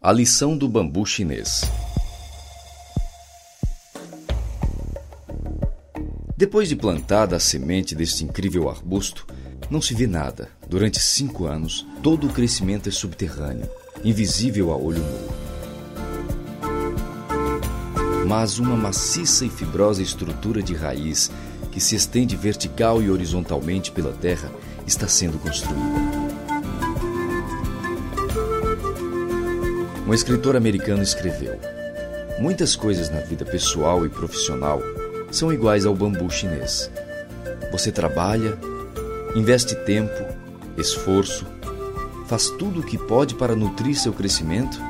A lição do bambu chinês. Depois de plantada a semente deste incrível arbusto, não se vê nada. Durante cinco anos, todo o crescimento é subterrâneo, invisível a olho nu. Mas uma maciça e fibrosa estrutura de raiz que se estende vertical e horizontalmente pela terra está sendo construída. Um escritor americano escreveu: Muitas coisas na vida pessoal e profissional são iguais ao bambu chinês. Você trabalha, investe tempo, esforço, faz tudo o que pode para nutrir seu crescimento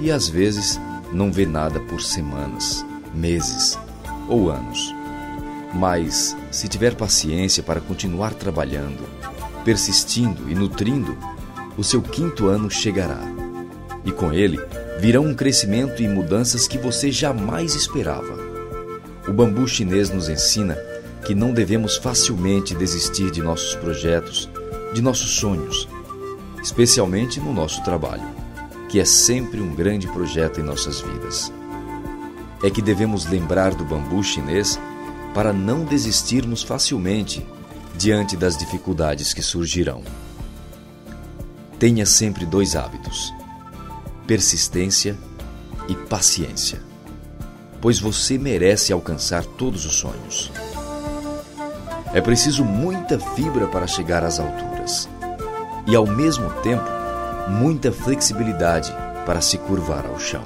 e às vezes não vê nada por semanas, meses ou anos. Mas, se tiver paciência para continuar trabalhando, persistindo e nutrindo, o seu quinto ano chegará e com ele virão um crescimento e mudanças que você jamais esperava. O bambu chinês nos ensina que não devemos facilmente desistir de nossos projetos, de nossos sonhos, especialmente no nosso trabalho, que é sempre um grande projeto em nossas vidas. É que devemos lembrar do bambu chinês para não desistirmos facilmente diante das dificuldades que surgirão. Tenha sempre dois hábitos persistência e paciência, pois você merece alcançar todos os sonhos. É preciso muita fibra para chegar às alturas e, ao mesmo tempo, muita flexibilidade para se curvar ao chão.